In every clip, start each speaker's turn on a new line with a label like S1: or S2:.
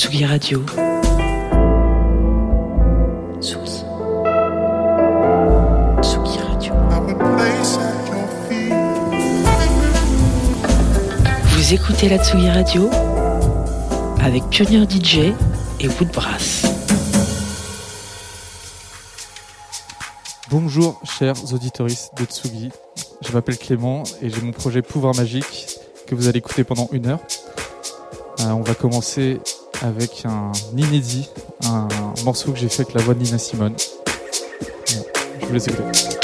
S1: Tsugi Radio. Tsugi. Tsugi Radio. Vous écoutez la Tsugi Radio avec Pionnier DJ et Woodbrass.
S2: Bonjour chers auditoristes de Tsugi, je m'appelle Clément et j'ai mon projet Pouvoir Magique que vous allez écouter pendant une heure. Euh, on va commencer avec un inédit, un morceau que j'ai fait avec la voix de Nina Simone. Je vous laisse écouter.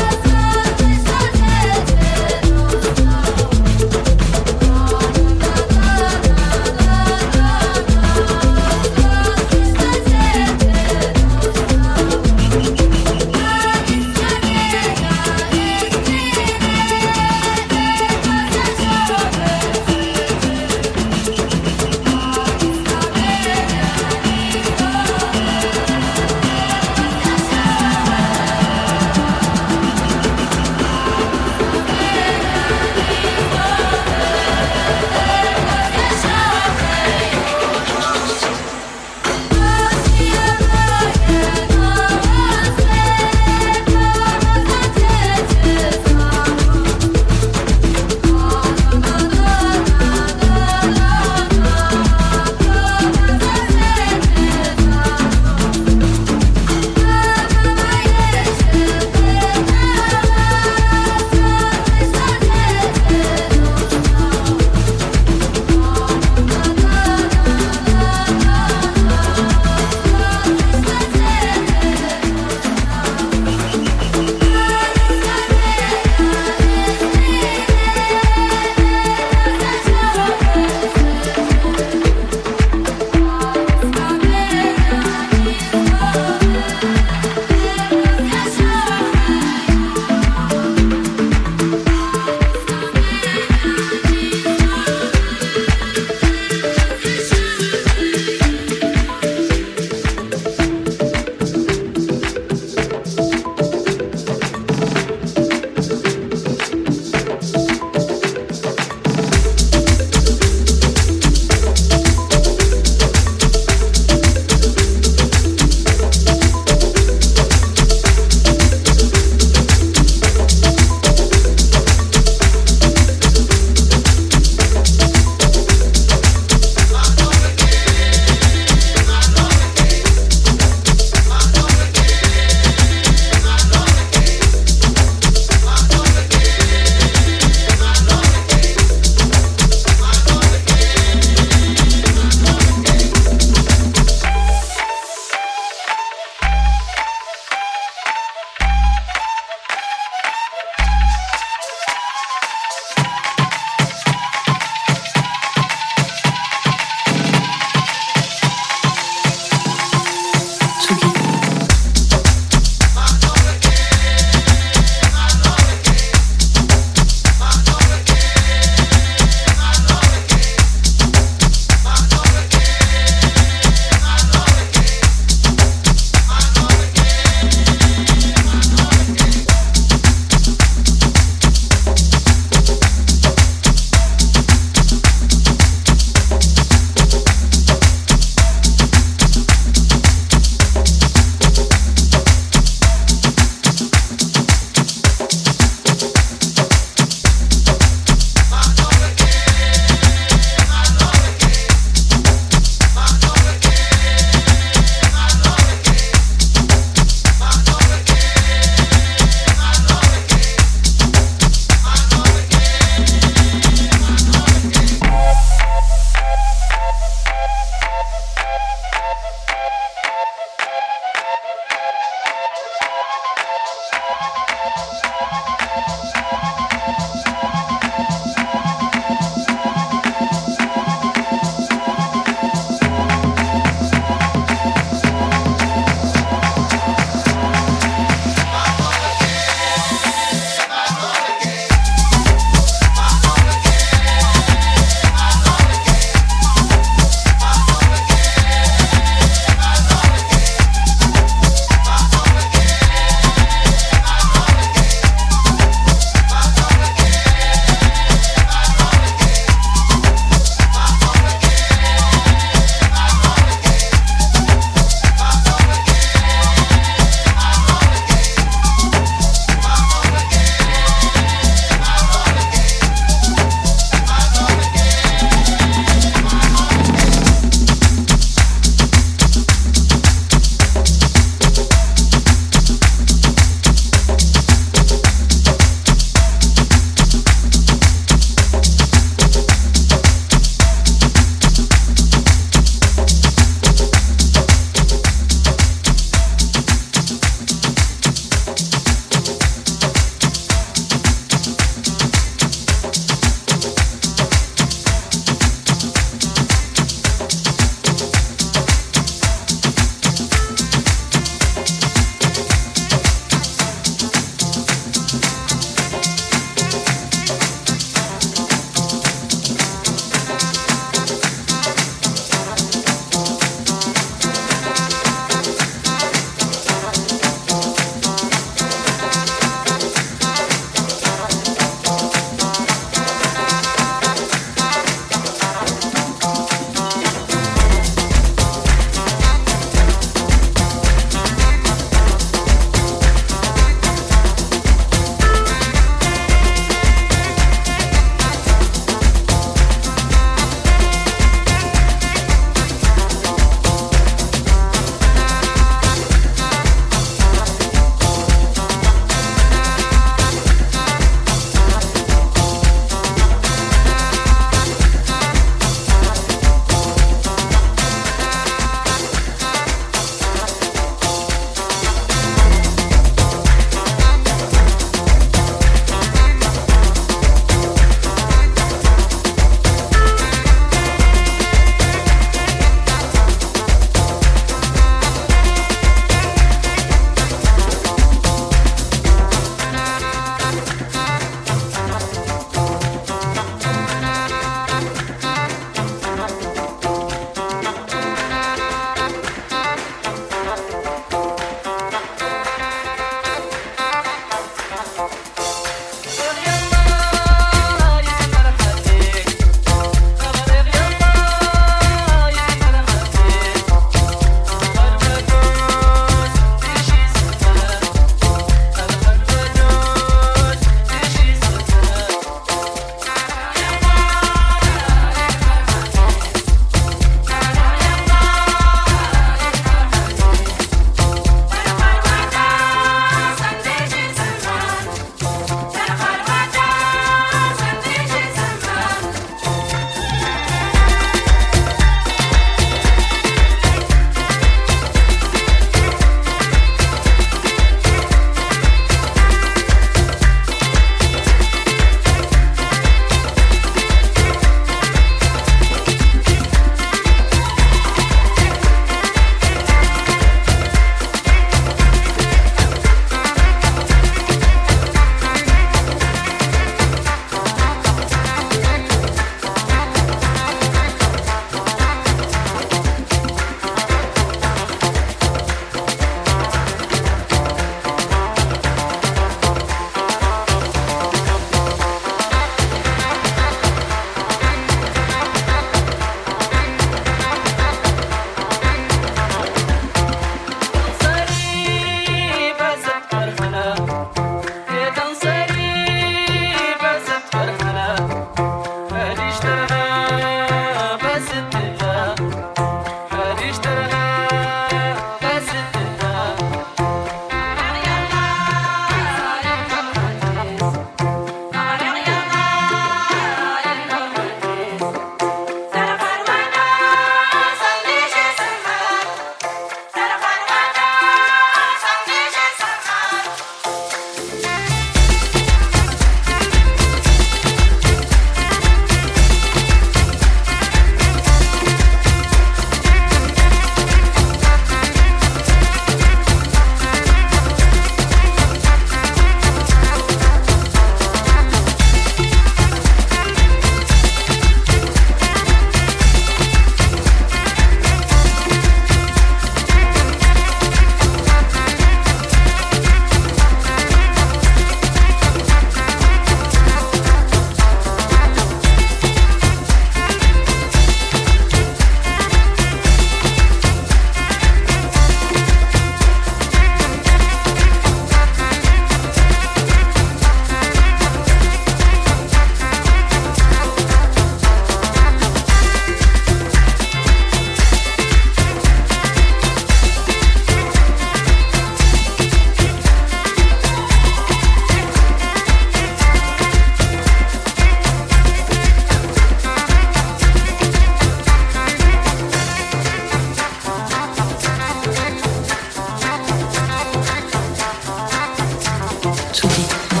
S3: To.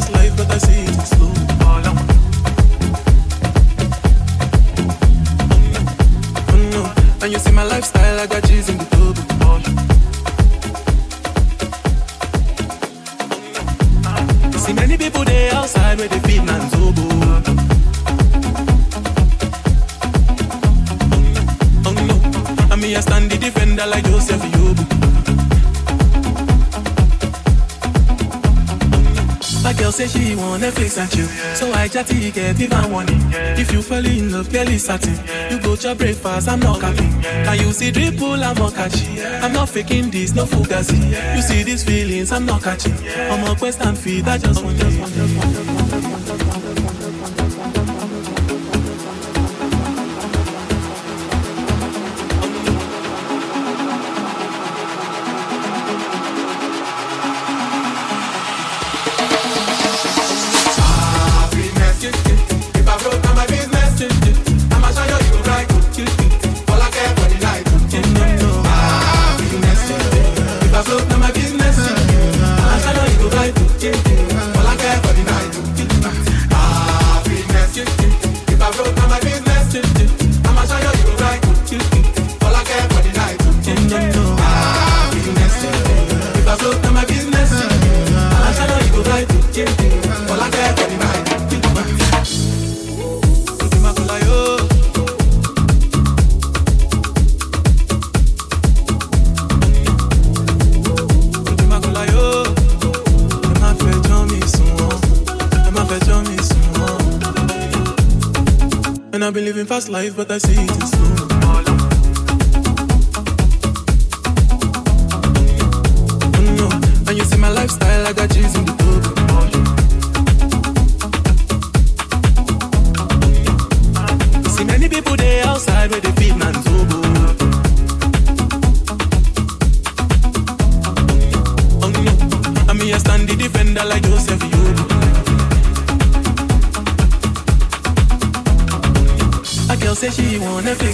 S3: But I see slow. Oh no, and you see my lifestyle, I got cheese in the tub. Mm-hmm. See many people there outside where they feed man's oboe. Oh no, and me I stand the defender like Joseph girl say she want Netflix and chill, so I chatty get even warning. If you fall in love, clearly satin. You go to breakfast, I'm not capping. Can you see dripple, I'm not catching. I'm not faking this, no fugazi. You see these feelings, I'm not catching. I'm a quest and feed, I just want, just want, fast life, but I see it in no, mm-hmm. and you see my lifestyle, I got cheese in the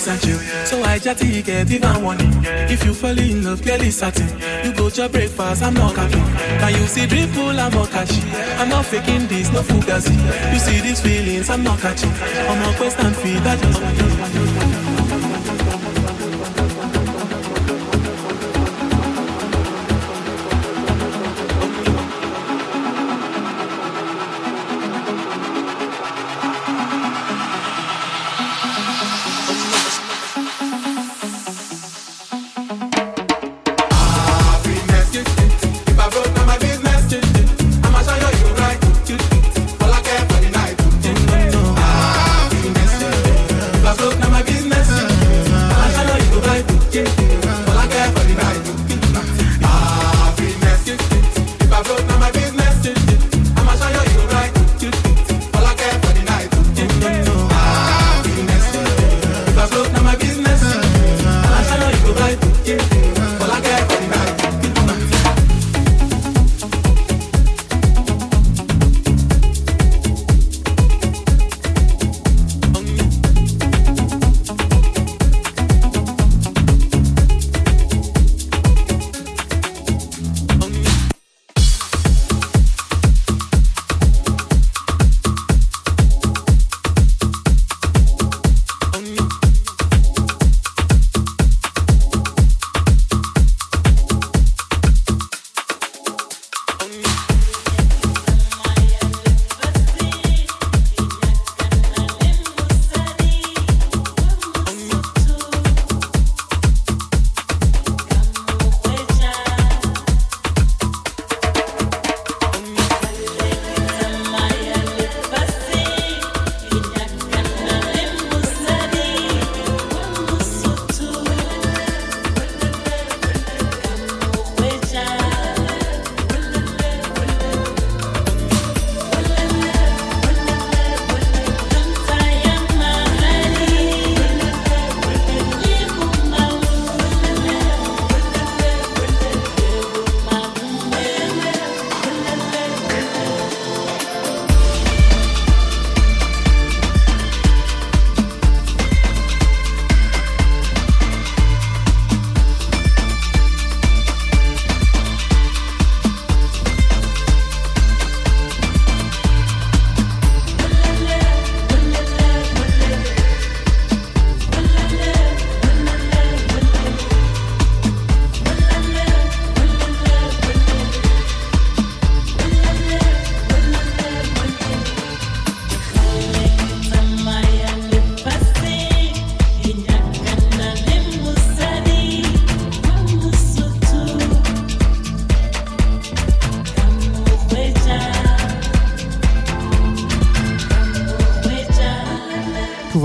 S3: Netflix and chill, so I chatty get even warning. If you fall in love, clearly satin. You go to breakfast, I'm not capping. Can you see dripple, I'm not. I'm not faking this, no fugazi. You see these feelings, I'm not catching. I'm a quest and feed, I just want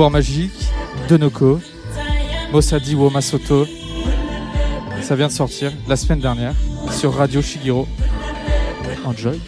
S4: Magique, Denoko, Mosadi wo Masoto. Ça vient de sortir la semaine dernière sur Radio Shigiro. Enjoy.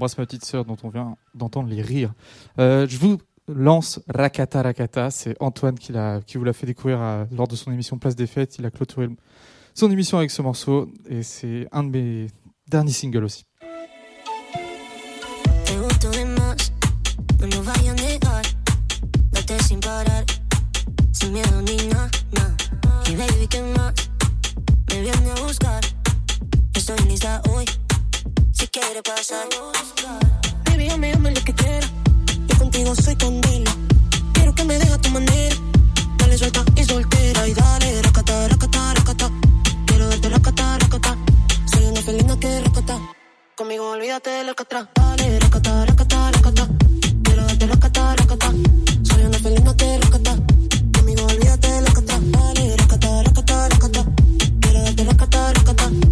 S2: J'embrasse ma petite sœur dont on vient d'entendre les rires. Euh, je vous lance Rakata Rakata. C'est Antoine qui, qui vous l'a fait découvrir à- lors de son émission Place des Fêtes. Il a clôturé son émission avec ce morceau et c'est un de mes derniers singles aussi.
S5: Estoy lista hoy, quiere pasar. Baby, llame, llame lo que quiera. Yo contigo soy candela. Quiero que me deje a tu manera. Dale suelta y soltera. Y dale, racata, racata, racata. Quiero darte racata, racata. Soy una felina que racata. Conmigo olvídate del alcatraz. Dale, racata, racata, racata. Quiero darte racata, racata. Soy una felina que racata. Conmigo olvídate del alcatraz. Dale, racata, racata, racata. Quiero darte racata, racata.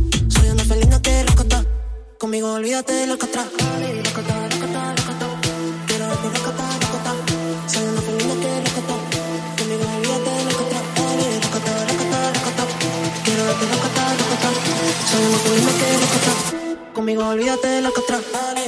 S5: Conmigo olvídate la catra, vale, lo catara, catara, catara Quiero verte la catara, catara, soy una polina que lo catara Conmigo olvídate la catara, vale, lo catara, catara, catara Quiero verte la catara, catara, soy una polina que lo catara Conmigo olvídate de la catara, vale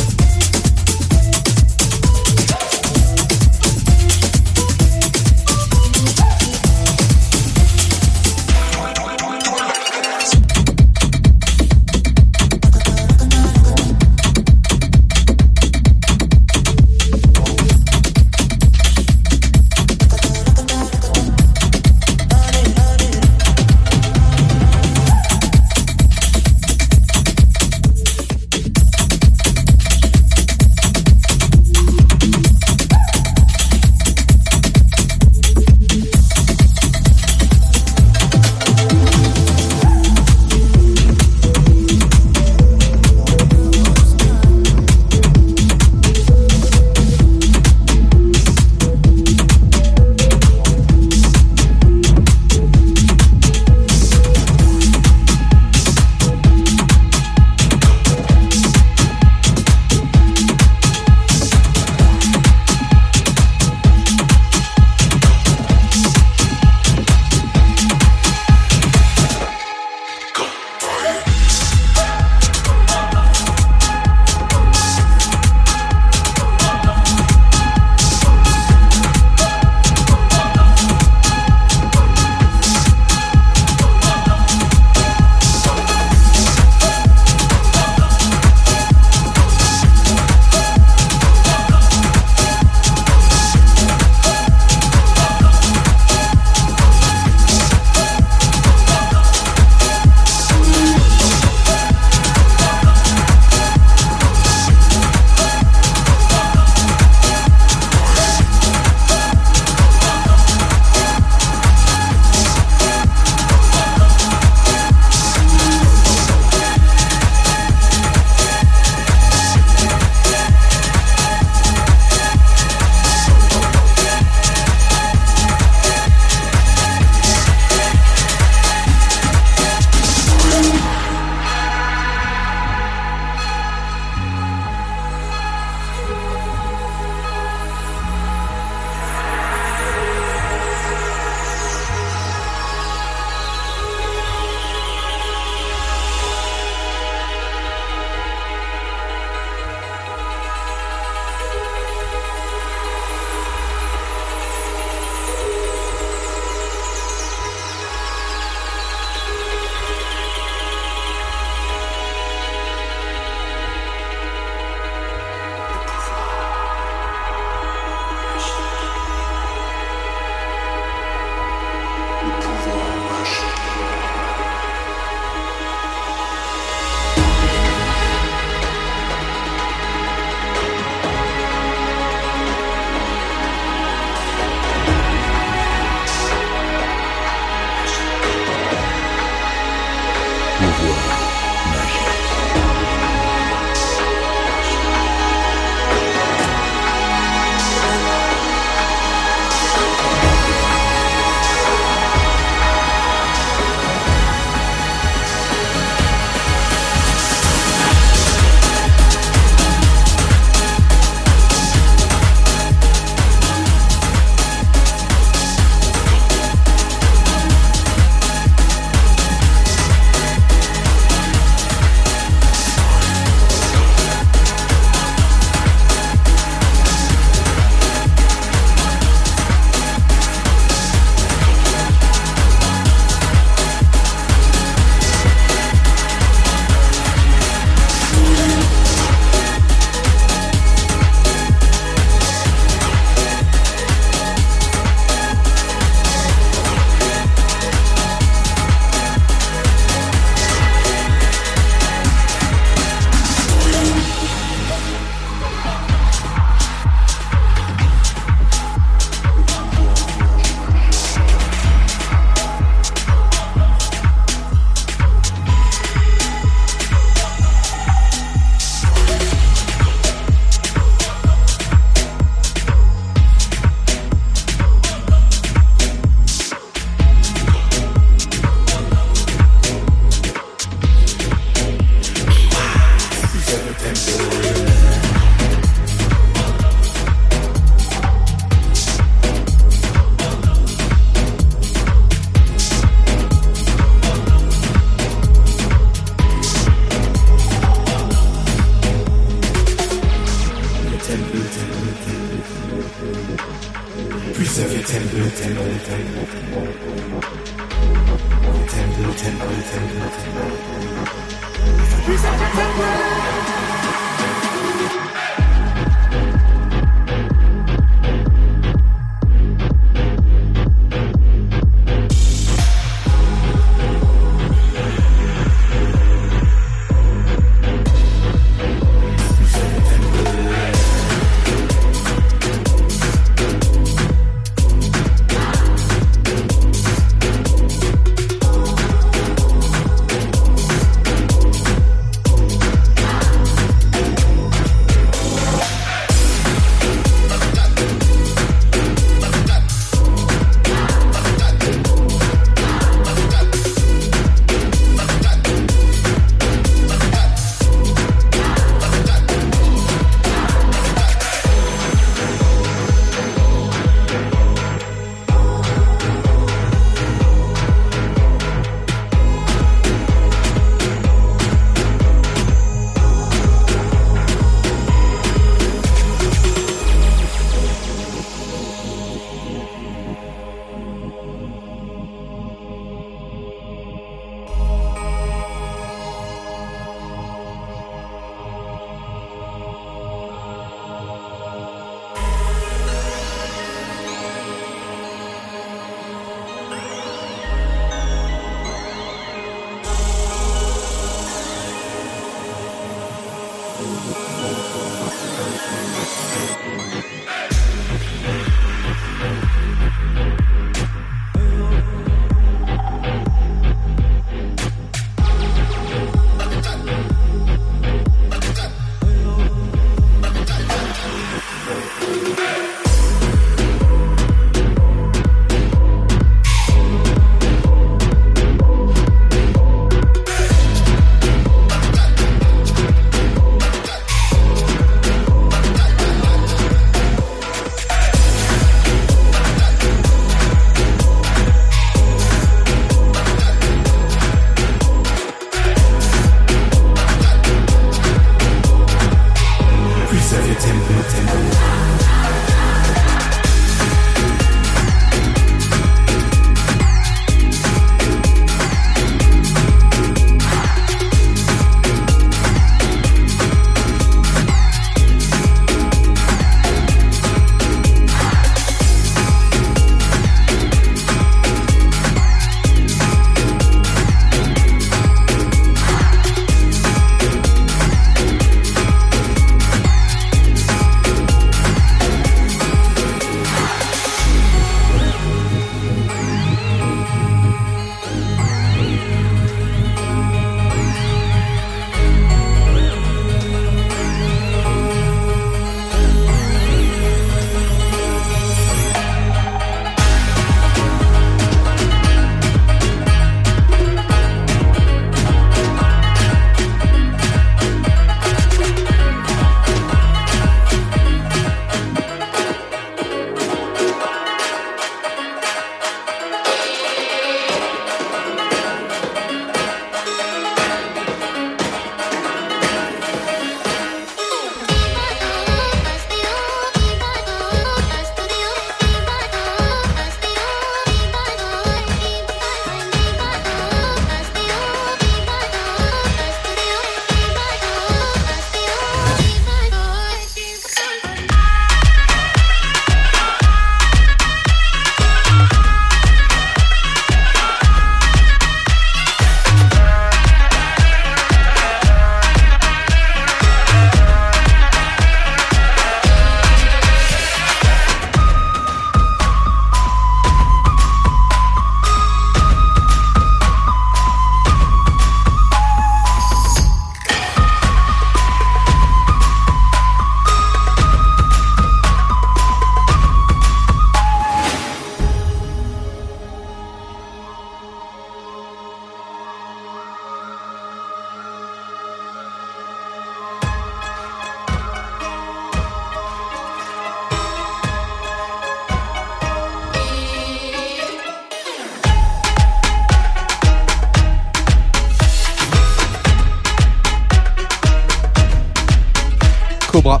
S2: Cobra,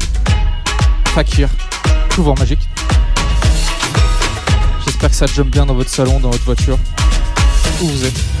S2: Fakir, souvent magique. J'espère que ça jump bien dans votre salon, dans votre voiture, où vous êtes?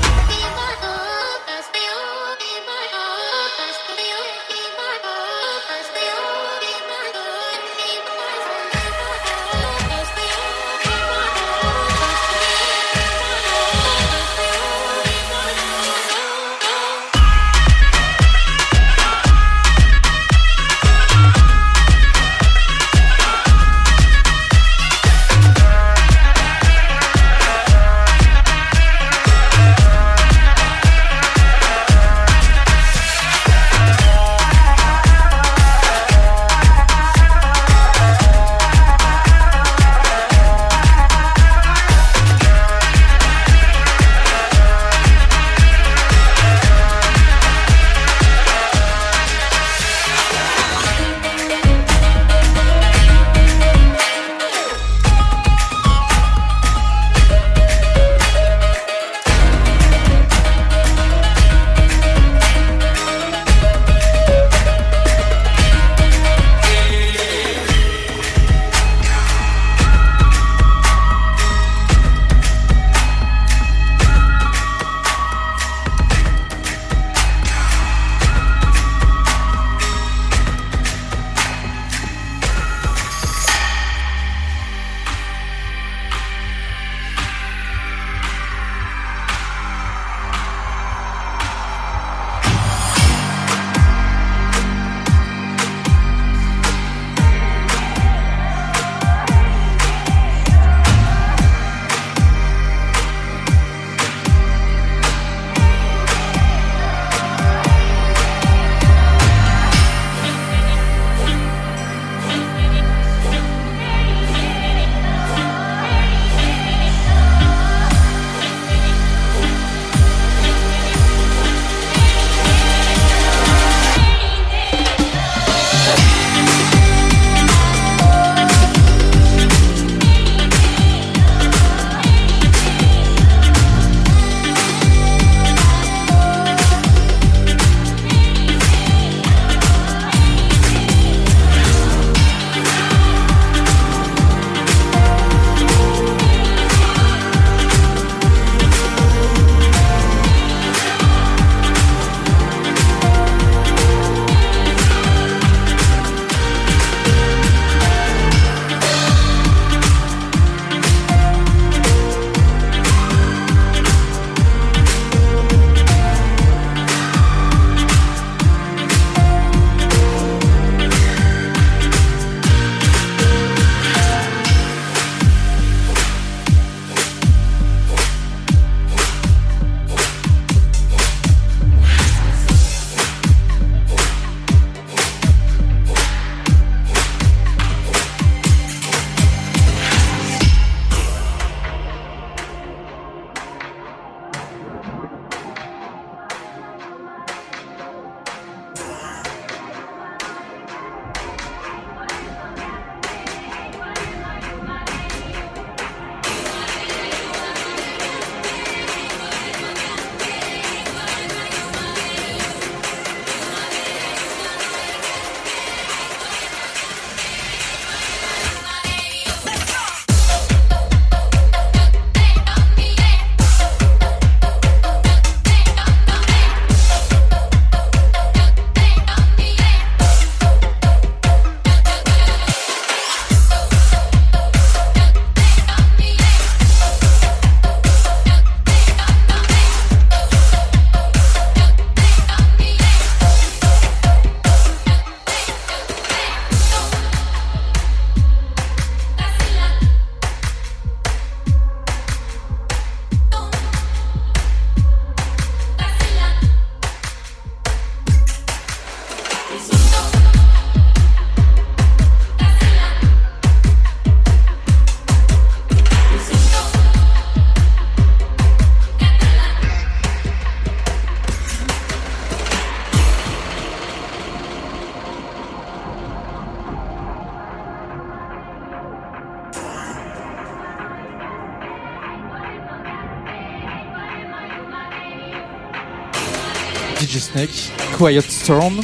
S2: Quiet Storm,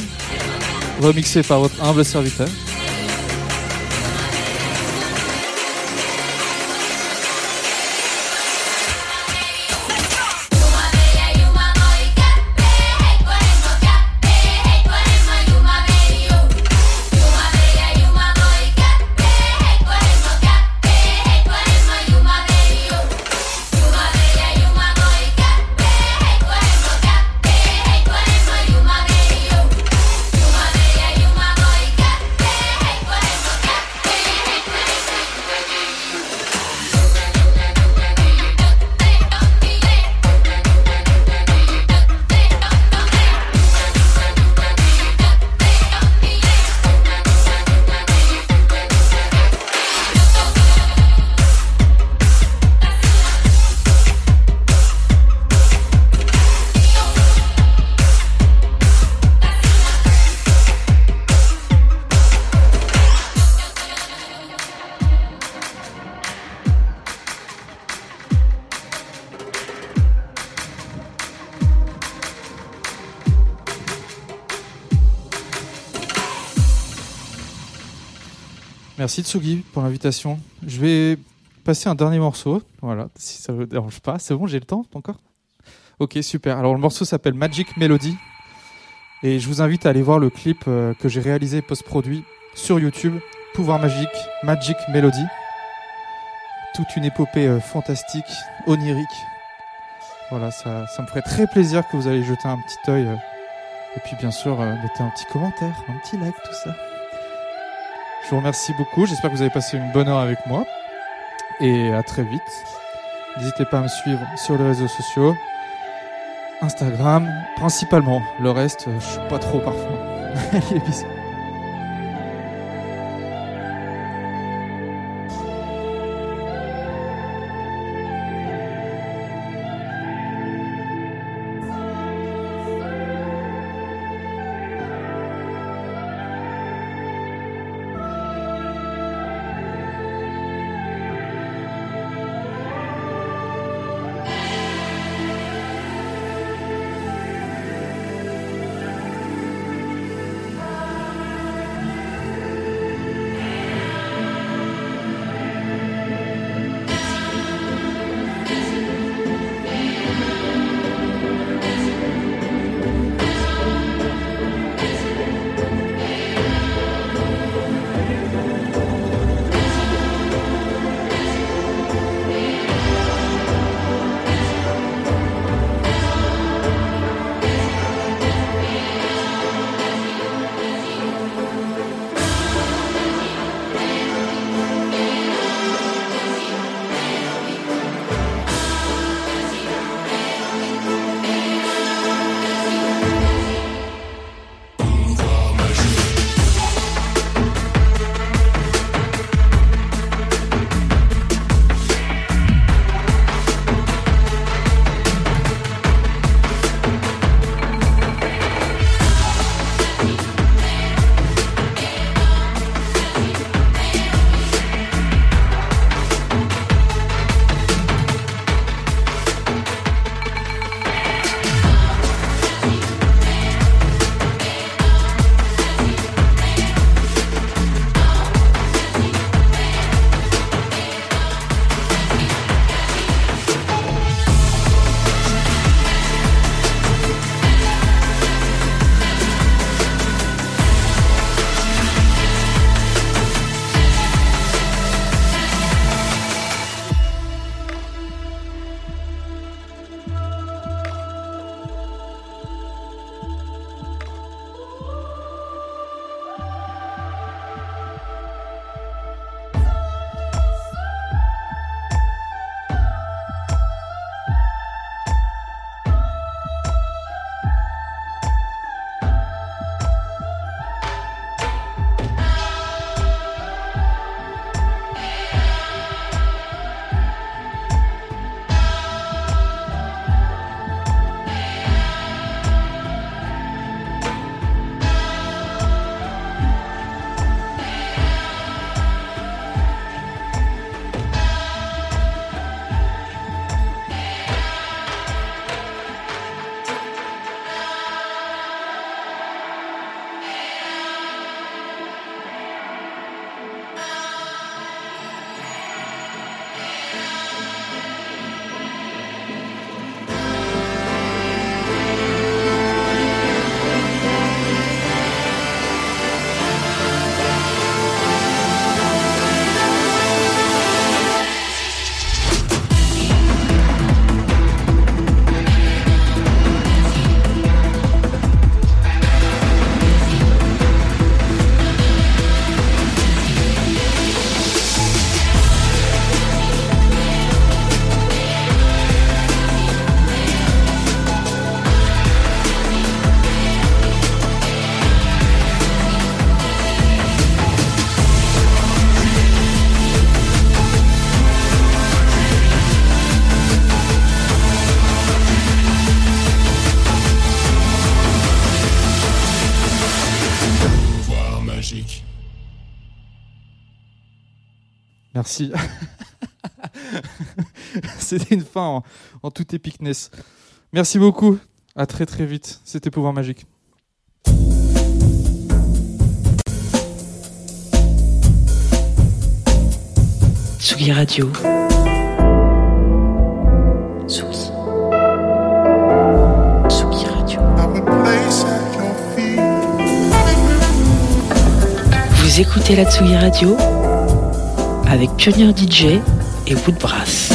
S2: remixé par votre humble serviteur. Merci Tsugi pour l'invitation. Je vais passer un dernier morceau. Voilà, si ça vous dérange pas. C'est bon, j'ai le temps encore? Ok, super. Alors le morceau s'appelle Magic Melody. Et je vous invite à aller voir le clip euh, que j'ai réalisé post-produit sur YouTube. Pouvoir magique, Magic Melody. Toute une épopée euh, fantastique, onirique. Voilà, ça, ça me ferait très plaisir que vous allez jeter un petit œil. euh, et puis bien sûr, mettez un petit commentaire, un petit like, tout ça. Je vous remercie beaucoup. J'espère que vous avez passé une bonne heure avec moi. Et à très vite. N'hésitez pas à me suivre sur les réseaux sociaux. Instagram, principalement. Le reste, je suis pas trop parfois. Merci. C'était une fin en, en toute épicness. Merci beaucoup. À très très vite. C'était Pouvoir Magique.
S1: Tsugi Radio. Tsugi. Tsugi Radio. Vous écoutez la Tsugi Radio? Avec Pionnier DJ et Woodbrass.